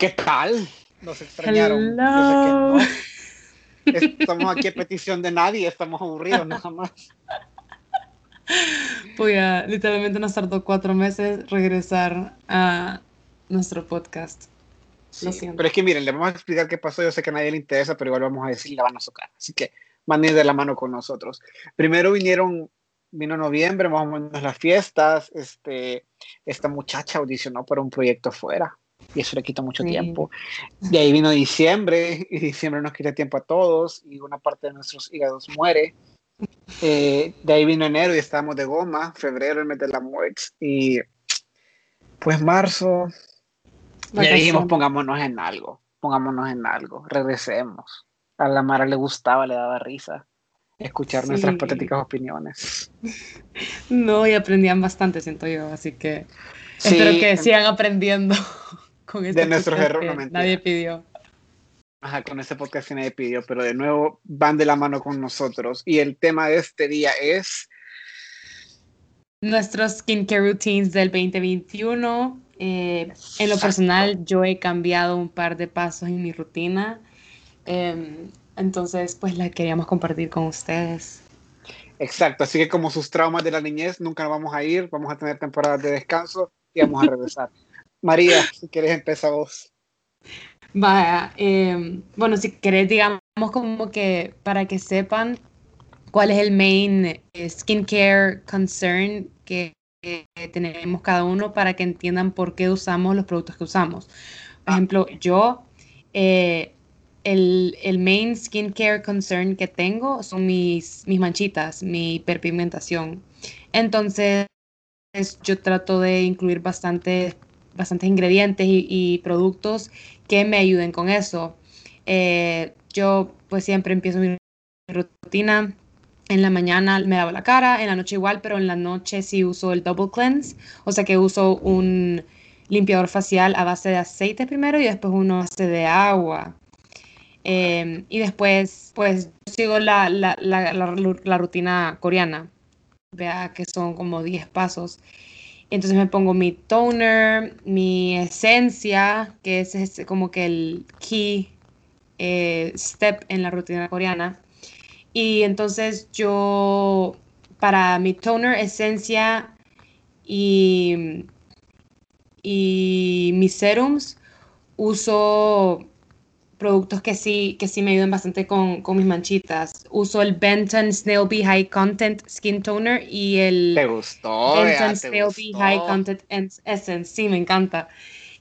¿Qué tal? Nos extrañaron. Yo sé que no. Estamos aquí a petición de nadie, estamos aburridos nada más. Pues ya, literalmente nos tardó cuatro meses regresar a nuestro podcast. Lo siento. Pero es que miren, le vamos a explicar qué pasó. Yo sé que a nadie le interesa, pero igual vamos a decir, la van a socar. Así que manden de la mano con nosotros. Primero vinieron, vino noviembre, más o menos las fiestas. Este, esta muchacha audicionó para un proyecto fuera y eso le quita mucho tiempo. De ahí vino diciembre y diciembre nos quita tiempo a todos y una parte de nuestros hígados muere. Eh, de ahí vino enero y estábamos de goma, febrero el mes de la muerte y pues marzo ya dijimos pongámonos en algo, pongámonos en algo, regresemos. A la Mara le gustaba, le daba risa escuchar nuestras patéticas opiniones. No, y aprendían bastante, siento yo, así que espero que sigan aprendiendo con este de nuestros errores. Nadie pidió. Ajá, con este podcast que nadie pidió, pero de nuevo van de la mano con nosotros. Y el tema de este día es... Nuestros skincare routines del 2021. Eh, en lo personal, yo he cambiado un par de pasos en mi rutina. Em, entonces, pues la queríamos compartir con ustedes. Exacto, así que como sus traumas de la niñez, nunca nos vamos a ir, vamos a tener temporadas de descanso y vamos a regresar. María, si quieres empezar vos. Vaya, em, bueno, si querés, digamos como que para que sepan cuál es el main eh, skincare concern que, tenemos cada uno para que entiendan por qué usamos los productos que usamos. Por ah. ejemplo, yo, eh, el, el, main skincare concern que tengo son mis, mis manchitas, mi hiperpigmentación. Entonces, yo trato de incluir bastante bastantes ingredientes y, productos que me ayuden con eso. Eh, yo pues siempre empiezo mi rutina. En la mañana me lavo la cara, en la noche igual, pero en la noche sí uso el double cleanse, o sea que uso un limpiador facial a base de aceite primero y después uno base de agua. Em, y después, pues, sigo la, la, la, rutina coreana. Vea que son como 10 pasos. Entonces me pongo mi toner, mi esencia, que es, como que el key eh, step en la rutina coreana. Y entonces yo, para mi toner, esencia y, y mis serums, uso productos que sí, que sí me ayudan bastante con, con mis manchitas. Uso el Benton Snail Bee High Content Skin Toner y el ¿Te gustó, Benton Snail Bee High Content Essence. Sí, me encanta.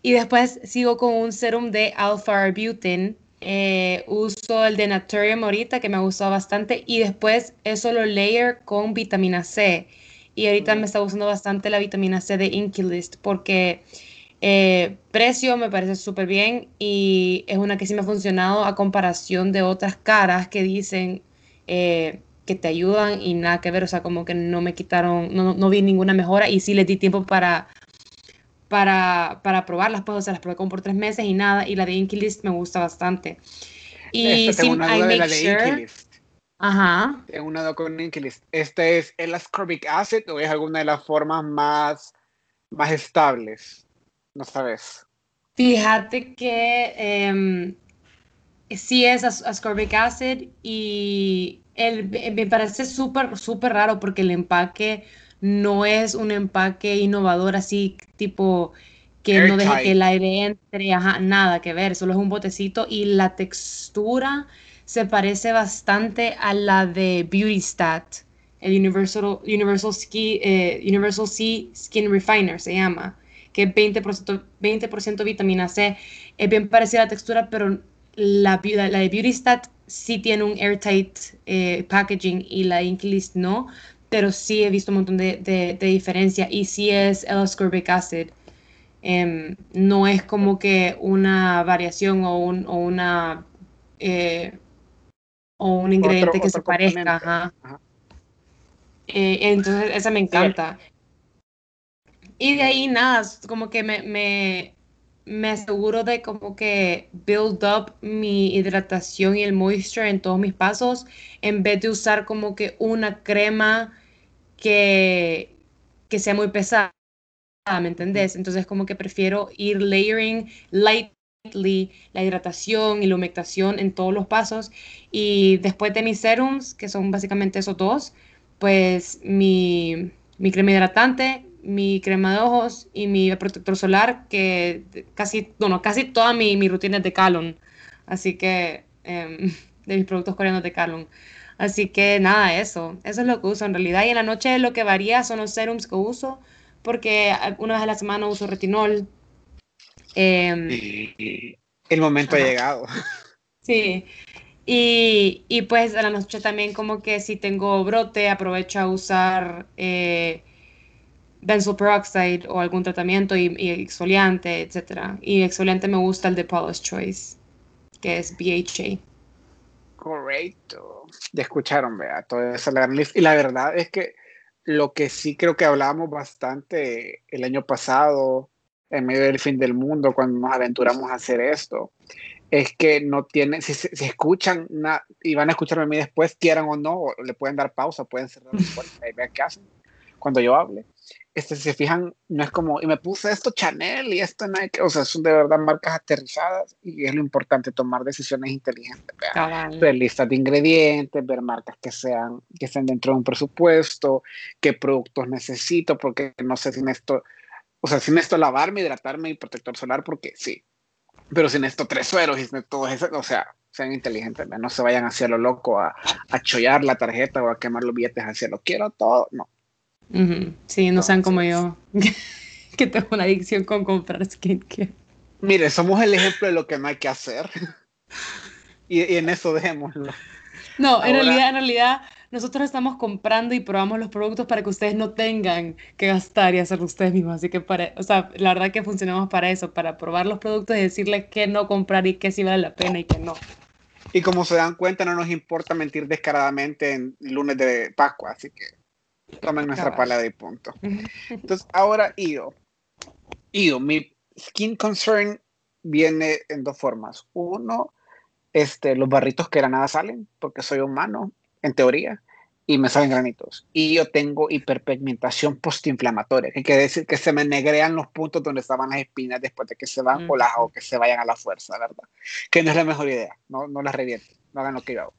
Y después sigo con un serum de Alpha Arbutin. Eh, uso el de Naturium ahorita, que me ha gustado bastante. Y después eso lo layer con vitamina C. Y ahorita me está gustando bastante la vitamina C de Inkilist porque eh, precio me parece súper bien y es una que sí me ha funcionado a comparación de otras caras que dicen eh, que te ayudan y nada que ver, o sea, como que no me quitaron, no, no vi ninguna mejora y sí les di tiempo para, para, para probarlas, pues, o sea, las probé como por tres meses y nada, y la de Inkilist me gusta bastante. Y sí, una duda de la de Inkilist. Ajá. Tengo una duda con Inkilist. ¿Este es el ascorbic acid o es alguna de las formas más, más estables? No sabes. Fíjate que em, sí es ascorbic acid y el, me parece súper, súper raro porque el empaque no es un empaque innovador así tipo que no deje que el aire entre, nada que ver, solo es un botecito y la textura se parece bastante a la de Beauty Stat, el Universal, Universal, Ski, eh, Universal C Skin Refiner se llama que es 20%, 20 vitamina C. Es bien parecida la textura, pero la, la de Beauty Stat sí tiene un airtight eh, packaging y la Inklist no, pero sí he visto un montón de, de, diferencia y sí es el ascorbic acid. Em, no es como que una variación o, un, o una eh, o un ingrediente que se parezca. Eh, entonces, esa me encanta. Y de ahí nada, como que me, me, me aseguro de como que build up mi hidratación y el moisture en todos mis pasos en vez de usar como que una crema que, que sea muy pesada, ¿me entendés? Entonces como que prefiero ir layering light la hidratación y la humectación en todos los pasos. Y después de mis serums, que son básicamente esos dos, pues mi, mi crema hidratante, mi crema de ojos y mi protector solar, que casi, bueno, casi toda mi, mi rutina es de Calon. Así que, em, de mis productos coreanos de Calon. Así que nada, eso. Eso es lo que uso en realidad. Y en la noche lo que varía son los serums que uso, porque una vez a la semana uso retinol. Em, el momento ha llegado. Sí. Y, y, pues a la noche también como que si tengo brote aprovecho a usar eh, benzoyl peroxide o algún tratamiento y, exfoliante, etc. Y exfoliante me gusta el de Paula's Choice, que es BHA. Correcto. Ya escucharon, vea, todo eso. Y la verdad es que lo que sí creo que hablábamos bastante el año pasado, en medio del fin del mundo, cuando nos aventuramos a hacer esto, es que no tienen, si, si escuchan y van a escucharme a mí después, quieran o no, le pueden dar pausa, pueden cerrar la puerta y ver qué hacen cuando yo hable este, si se fijan, no es como, y me puse esto Chanel y esto Nike, o sea, son de verdad marcas aterrizadas y es lo importante tomar decisiones inteligentes, ver listas de ingredientes, ver marcas que sean, que estén dentro de un presupuesto, qué productos necesito, porque no sé si necesito, o sea, si necesito lavarme, hidratarme y protector solar, porque sí, pero si necesito tres sueros y todo eso, o sea, sean inteligentes, no se vayan hacia lo loco a, a chollar la tarjeta o a quemar los billetes hacia lo quiero todo, no Sí, no sean como yo, que tengo una adicción con comprar skincare. Mire, somos el ejemplo de lo que no hay que hacer. y, en eso dejémoslo. No, en realidad, en realidad, nosotros estamos comprando y probamos los productos para que ustedes no tengan que gastar y hacerlo ustedes mismos. Así que, para, o sea, la verdad que funcionamos para eso, para probar los productos y decirles qué no comprar y qué sí vale la pena y qué no. Y como se dan cuenta, no nos importa mentir descaradamente en lunes de Pascua, así que Tomen nuestra palabra y punto. Entonces, ahora Ido. Ido, mi skin concern viene en dos formas. Uno, este, los barritos que era nada salen, porque soy humano, en teoría, y me salen granitos. Y yo tengo hiperpigmentación postinflamatoria, que quiere decir que se me negrean los puntos donde estaban las espinas después de que se van o, las, o que se vayan a la fuerza, ¿verdad? Que no es la mejor idea, no, no las revienten, no hagan lo que yo hago.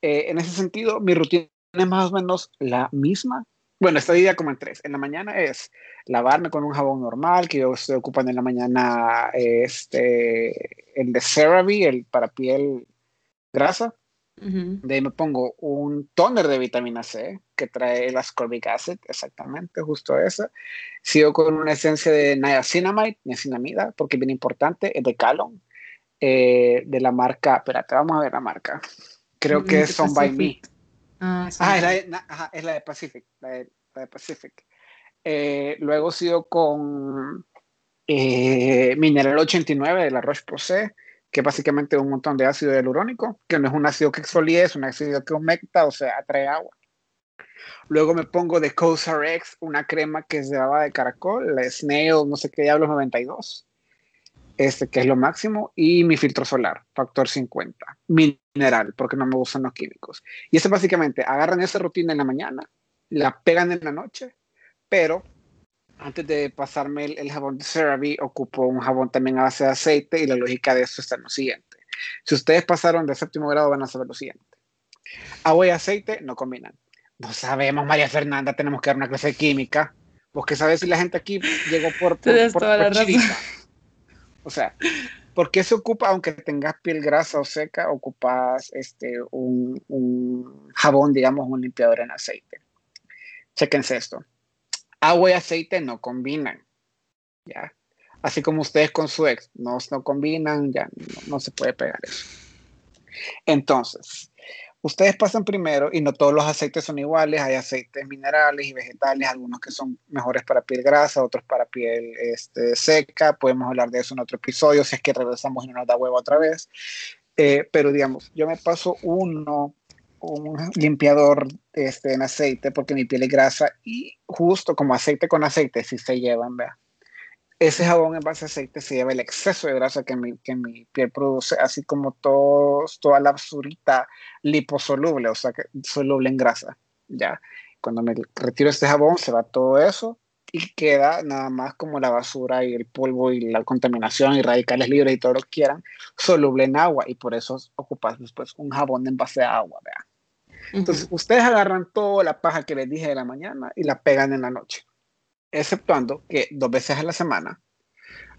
Eh, en ese sentido, mi rutina es más o menos la misma. Bueno, esta día como en tres. En la mañana es lavarme con un jabón normal, que yo estoy ocupando en la mañana este, el de CeraVe, el para piel grasa. De ahí me pongo un toner de vitamina C que trae el ascorbic acid, exactamente, justo esa. Sigo con una esencia de niacinamide, niacinamida, porque es bien importante, es de Calon, eh, de la marca, espérate, vamos a ver la marca. Creo que es Son by Me. Ah, ah es, la de, Pacific. La de, Pacific. Eh, luego sigo con eh, Mineral 89 de la Roche-Posay, que básicamente un montón de ácido hialurónico, que no es un ácido que exfolia, es un ácido que humecta, o sea, atrae agua. Luego me pongo de COSRX, una crema que es de baba de caracol, la Snail, no sé qué diablos, 92 este que es lo máximo, y mi filtro solar, factor 50, mineral, porque no me gustan los químicos. Y eso básicamente, agarran esa rutina en la mañana, la pegan en la noche, pero antes de pasarme el, jabón de CeraVe, ocupo un jabón también a base de aceite y la lógica de eso está en lo siguiente. Si ustedes pasaron de séptimo grado, van a saber lo siguiente. Agua y aceite no combinan. No sabemos, María Fernanda, tenemos que dar una clase de química. Vos que sabes si la gente aquí llegó por, por, por, o sea, ¿por qué se ocupa, aunque tengas piel grasa o seca, ocupas este, un, jabón, digamos, un limpiador en aceite? Chequense esto. Agua y aceite no combinan. ¿Ya? Así como ustedes con su ex no, no combinan, ya no se puede pegar eso. Entonces, ustedes pasan primero y no todos los aceites son iguales, hay aceites minerales y vegetales, algunos que son mejores para piel grasa, otros para piel este, seca, podemos hablar de eso en otro episodio si es que regresamos y no nos da otra vez, eh, pero digamos, yo me paso uno, un limpiador este, en aceite porque mi piel es grasa y justo como aceite con aceite si se llevan, vea ese jabón en base a aceite se lleva el exceso de grasa que mi, que mi piel produce, así como todos, toda la basurita liposoluble, o sea, que soluble en grasa. Ya, cuando me retiro este jabón, se va todo eso y queda nada más como la basura y el polvo y la contaminación y radicales libres y todo lo que quieran, soluble en agua y por eso ocupas después un jabón en base a agua. Entonces, ustedes agarran toda la paja que les dije de la mañana y la pegan en la noche, exceptuando que dos veces a la semana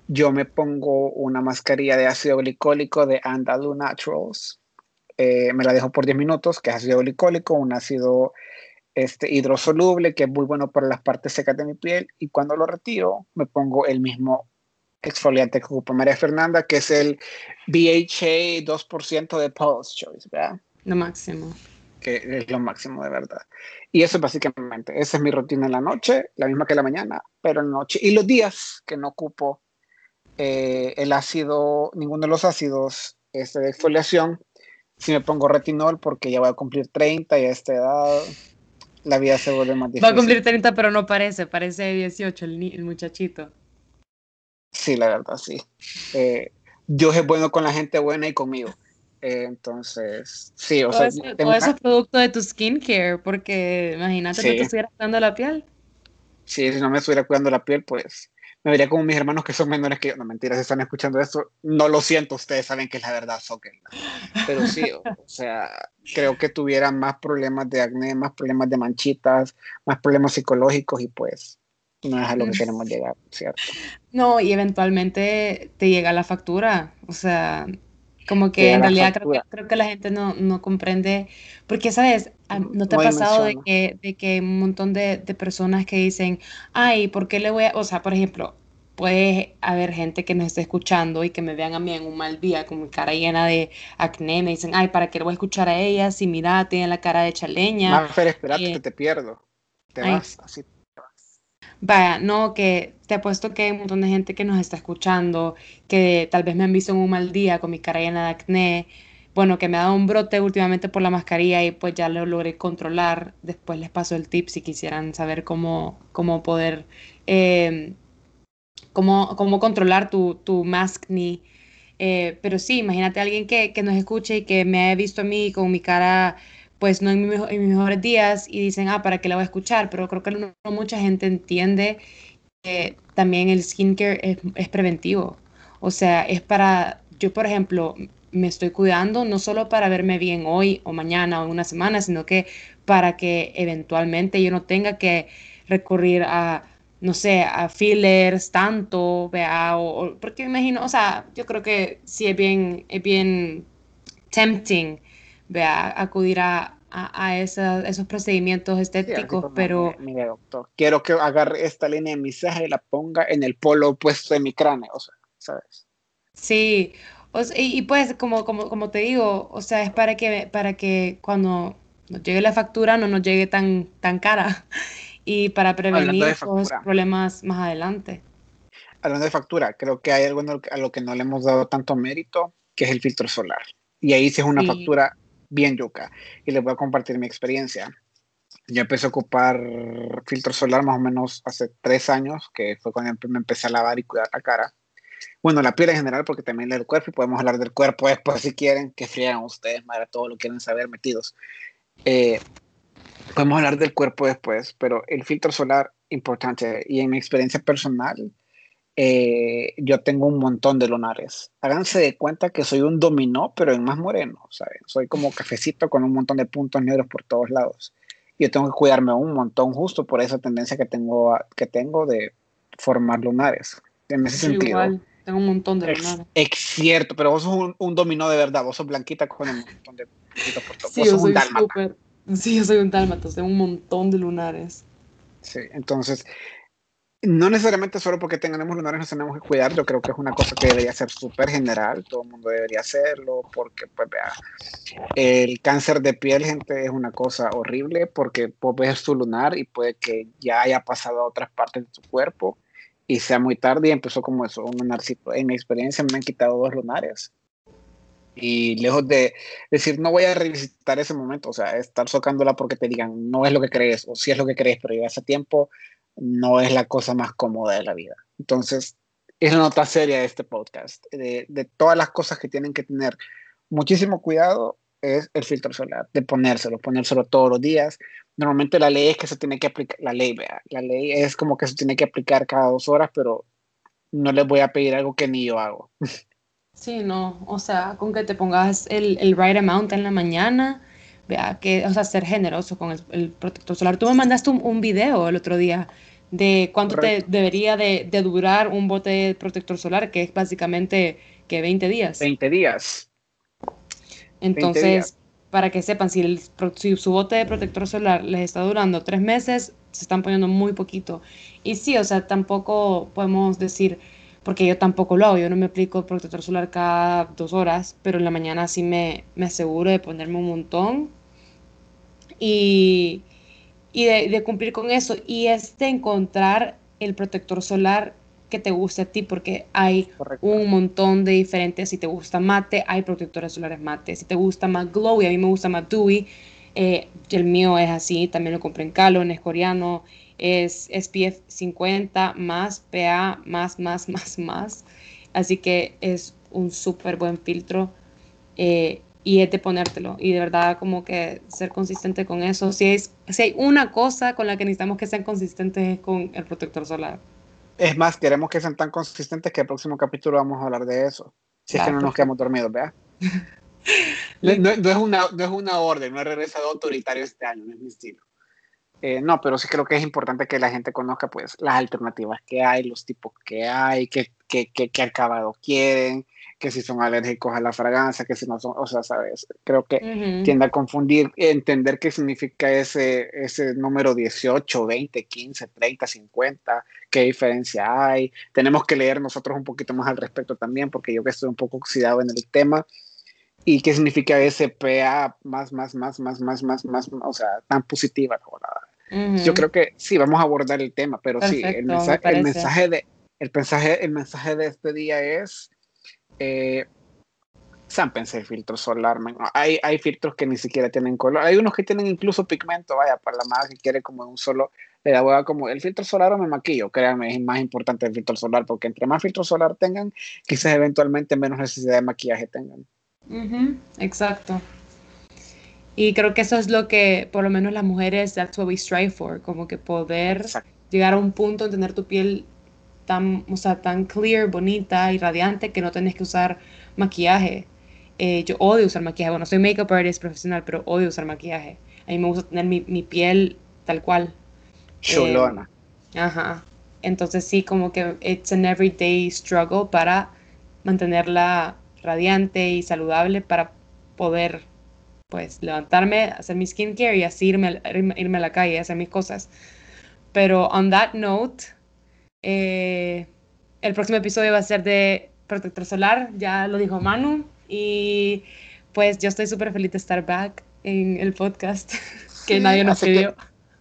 yo me pongo una mascarilla de ácido glicólico de Andalou Naturals. Eh, me la dejo por 10 minutos, que es ácido glicólico, un ácido este, hidrosoluble que es muy bueno para las partes secas de mi piel. Y cuando lo retiro, me pongo el mismo exfoliante que ocupa María Fernanda, que es el BHA 2% de Paul's Choice, ¿verdad? Lo máximo. Que es lo máximo de verdad. Y eso básicamente, esa es mi rutina en la noche, la misma que la mañana, pero en la noche. Y los días que no ocupo eh, el ácido, ninguno de los ácidos este, de exfoliación, si me pongo retinol porque ya voy a cumplir 30 y a esta edad la vida se vuelve más difícil. Va a cumplir 30 pero no parece, parece 18 el, muchachito. Sí, la verdad, sí. Eh, Dios es bueno con la gente buena y conmigo. Eh, entonces, sí, o sea. Eso, todo eso es producto de tu skincare, porque imagínate que te estuvieras cuidando la piel. Sí, si no me estuviera cuidando la piel, pues me vería como mis hermanos que son menores que yo. No, mentiras, si están escuchando esto, no lo siento, ustedes saben que es la verdad, Soccer. Pero sí, o, sea, creo que tuviera más problemas de acné, más problemas de manchitas, más problemas psicológicos y pues no es a lo que queremos llegar, ¿cierto? No, y eventualmente te llega la factura, o sea, como que en realidad creo que, creo que, la gente no, no comprende, porque, ¿sabes? Ah, ¿No te ha pasado de que, de que un montón de, de, personas que dicen, ay, ¿por qué le voy a, o sea, por ejemplo, puede haber gente que nos esté escuchando y que me vean a mí en un mal día con mi cara llena de acné, me dicen, ay, ¿para qué le voy a escuchar a ella si mira, tiene la cara de chaleña? Más, espérate eh, que te pierdo, te vas, así Vaya, no, que te apuesto que hay un montón de gente que nos está escuchando, que tal vez me han visto en un mal día con mi cara llena de acné, bueno, que me ha dado un brote últimamente por la mascarilla y pues ya lo logré controlar. Después les paso el tip si quisieran saber cómo, cómo poder, eh, cómo, cómo, controlar tu, tu. Eh, pero sí, imagínate a alguien que, que nos escuche y que me haya visto a mí con mi cara pues no en, mis mejores días y dicen, ah, ¿para qué la voy a escuchar? Pero creo que no, mucha gente entiende que también el skincare es, es preventivo. O sea, es para, yo por ejemplo, me estoy cuidando no solo para verme bien hoy o mañana o en una semana, sino que para que eventualmente yo no tenga que recurrir a, no sé, a fillers tanto, vea, o, porque imagino, o sea, yo creo que sí es bien, es bien tempting vea, acudir a, a, esos procedimientos estéticos, pero... Mire, doctor, quiero que agarre esta línea de mensaje y la ponga en el polo opuesto de mi cráneo, o sea, ¿sabes? Sí, y, pues como, como, como te digo, o sea, es para que, para que cuando nos llegue la factura no nos llegue tan, tan cara y para prevenir esos problemas más adelante. Hablando de factura, creo que hay algo a lo que no le hemos dado tanto mérito, que es el filtro solar. Y ahí sí es una factura bien yuca. Y les voy a compartir mi experiencia. Yo empecé a ocupar filtro solar más o menos hace tres años, que fue cuando me empecé a lavar y cuidar la cara. Bueno, la piel en general, porque también el cuerpo, y podemos hablar del cuerpo después si quieren, que friegan ustedes, madre, todo lo quieren saber metidos. Eh, podemos hablar del cuerpo después, pero el filtro solar, importante, y en mi experiencia personal, eh, yo tengo un montón de lunares. Háganse de cuenta que soy un dominó, pero en más moreno, ¿saben? Soy como cafecito con un montón de puntos negros por todos lados. Yo tengo que cuidarme un montón justo por esa tendencia que tengo, que tengo de formar lunares. En ese sentido. Igual, tengo un montón de lunares. Es, cierto, pero vos sos un, dominó de verdad. Vos sos blanquita con un montón de puntos por todos. Sí, yo soy un Sí, yo soy un dálmata, tengo un montón de lunares. Sí, entonces no necesariamente solo porque tengamos lunares nos tenemos que cuidar, yo creo que es una cosa que debería ser súper general, todo el mundo debería hacerlo, porque pues vea, el cáncer de piel, gente, es una cosa horrible porque puedes ver su lunar y puede que ya haya pasado a otras partes de tu cuerpo y sea muy tarde y empezó como eso, un lunarcito. En mi experiencia me han quitado dos lunares. Y lejos de decir, no voy a revisitar ese momento, o sea, estar socándola porque te digan, no es lo que crees, o sí es lo que crees, pero ya hace tiempo, no es la cosa más cómoda de la vida. Entonces, es la nota seria de este podcast, de, todas las cosas que tienen que tener muchísimo cuidado es el filtro solar, de ponérselo, ponérselo todos los días. Normalmente la ley es que se tiene que aplicar, la ley, vea, la ley es como que se tiene que aplicar cada dos horas, pero no les voy a pedir algo que ni yo hago. Sí, no, o sea, con que te pongas el, el right amount en la mañana, vea, que, o sea, ser generoso con el, protector solar. Tú me mandaste un, un, video el otro día de cuánto te debería de, de, durar un bote de protector solar, que es básicamente que 20 días. 20 días. Entonces, para que sepan, si, el, si su bote de protector solar les está durando tres meses, se están poniendo muy poquito. Y sí, o sea, tampoco podemos decir, porque yo tampoco lo hago, yo no me aplico protector solar cada dos horas, pero en la mañana sí me, me aseguro de ponerme un montón y, y de, de, cumplir con eso. Y es de encontrar el protector solar que te guste a ti, porque hay un montón de diferentes. Si te gusta mate, hay protectores solares mate. Si te gusta más glowy, a mí me gusta más dewy. Eh, el mío es así, también lo compré en Calon, es coreano, es SPF 50 más PA más, más, más, más. Así que es un súper buen filtro eh, y es de ponértelo. Y de verdad, como que ser consistente con eso. Si, es, si hay una cosa con la que necesitamos que sean consistentes es con el protector solar. Es más, queremos que sean tan consistentes que el próximo capítulo vamos a hablar de eso. Si es que no nos quedamos dormidos, ¿vea? no, es una, no es una orden, no he regresado autoritario este año, no es mi estilo. Eh, no, pero sí creo que es importante que la gente conozca pues las alternativas que hay, los tipos que hay, qué, qué, qué, qué acabado quieren, que si son alérgicos a la fragancia, que si no son, o sea, sabes, creo que tiende a confundir, entender qué significa ese, ese número 18, 20, 15, 30, 50, qué diferencia hay. Tenemos que leer nosotros un poquito más al respecto también, porque yo que estoy un poco oxidado en el tema. ¿Y qué significa ese PA más, más, más, más, más, más, más, o sea, tan positiva? Yo creo que sí, vamos a abordar el tema, pero sí, el mensaje, el mensaje, de, el, mensaje, el mensaje de este día es eh, Sámpense el filtro solar, Hay, hay filtros que ni siquiera tienen color. Hay unos que tienen incluso pigmento, vaya, para la madre que quiere como un solo, le da como el filtro solar o me maquillo. Créanme, es más importante el filtro solar porque entre más filtro solar tengan, quizás eventualmente menos necesidad de maquillaje tengan. exacto. Y creo que eso es lo que, por lo menos las mujeres, that's what we strive for, como que poder llegar a un punto en tener tu piel tan, o sea, tan clear, bonita y radiante que no tenés que usar maquillaje. Eh, yo odio usar maquillaje. Bueno, soy makeup artist profesional, pero odio usar maquillaje. A mí me gusta tener mi, mi piel tal cual. Cholona. Eh, ajá. Entonces sí, como que it's an everyday struggle para mantenerla radiante y saludable para poder pues levantarme, hacer mi skincare y así irme, irme, a la calle, hacer mis cosas. Pero on that note, eh, el próximo episodio va a ser de protector solar, ya lo dijo Manu. Y pues yo estoy súper feliz de estar back en el podcast que nadie nos pidió.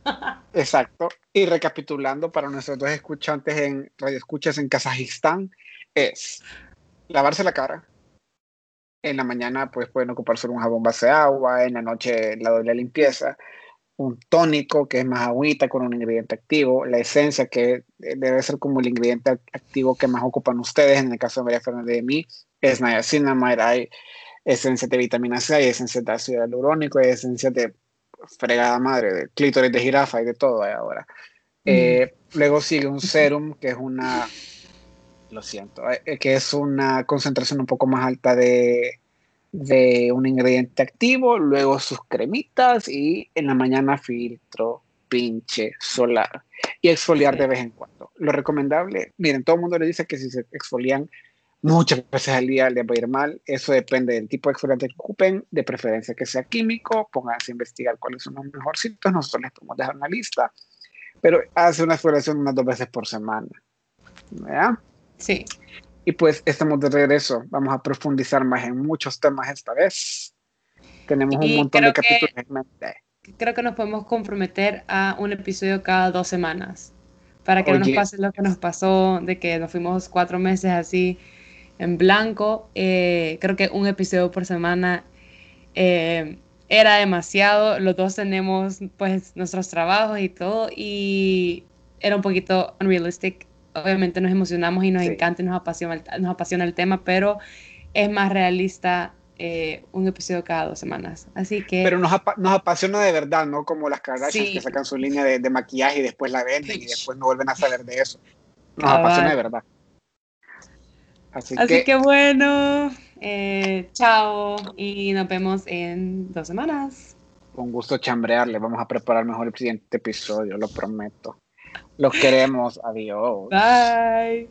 exacto. Y recapitulando para nuestros dos escuchantes en Radio Escuchas en Kazajistán, es lavarse la cara. En la mañana pues pueden ocuparse un jabón base de agua, en la noche la doble limpieza un tónico que es más agüita con un ingrediente activo, la esencia que debe ser como el ingrediente activo que más ocupan ustedes, en el caso de María Fernández de mí, es niacinamide, hay esencia de vitamina C, hay esencia de ácido hialurónico, hay esencia de fregada madre, de clítoris de jirafa y de todo hay ahora. Eh, luego sigue un serum que es una, lo siento, eh, que es una concentración un poco más alta de de un ingrediente activo, luego sus cremitas y en la mañana filtro pinche solar y exfoliar de vez en cuando. Lo recomendable, miren, todo el mundo le dice que si se exfolian muchas veces al día les va a ir mal. Eso depende del tipo de exfoliante que ocupen, de preferencia que sea químico. Pónganse a investigar cuáles son los mejorcitos. Nosotros les podemos dejar una lista. Pero hace una exfoliación unas dos veces por semana. ¿Verdad? Sí. Y pues estamos de regreso. Vamos a profundizar más en muchos temas esta vez. Tenemos un montón de capítulos en mente. Creo que nos podemos comprometer a un episodio cada dos semanas. Para que no nos pase lo que nos pasó, de que nos fuimos cuatro meses así en blanco. Eh, creo que un episodio por semana eh, era demasiado. Los dos tenemos pues nuestros trabajos y todo. Y era un poquito unrealistic obviamente nos emocionamos y nos encanta y nos apasiona, nos apasiona el tema, pero es más realista eh, un episodio cada dos semanas. Así que... Pero nos, nos apasiona de verdad, ¿no? Como las Kardashians que sacan su línea de, de, maquillaje y después la venden y después no vuelven a saber de eso. Nos apasiona de verdad. Así, que, bueno, eh, chao y nos vemos en dos semanas. Con gusto chambrearle, vamos a preparar mejor el siguiente episodio, lo prometo. Los queremos, adiós. Bye.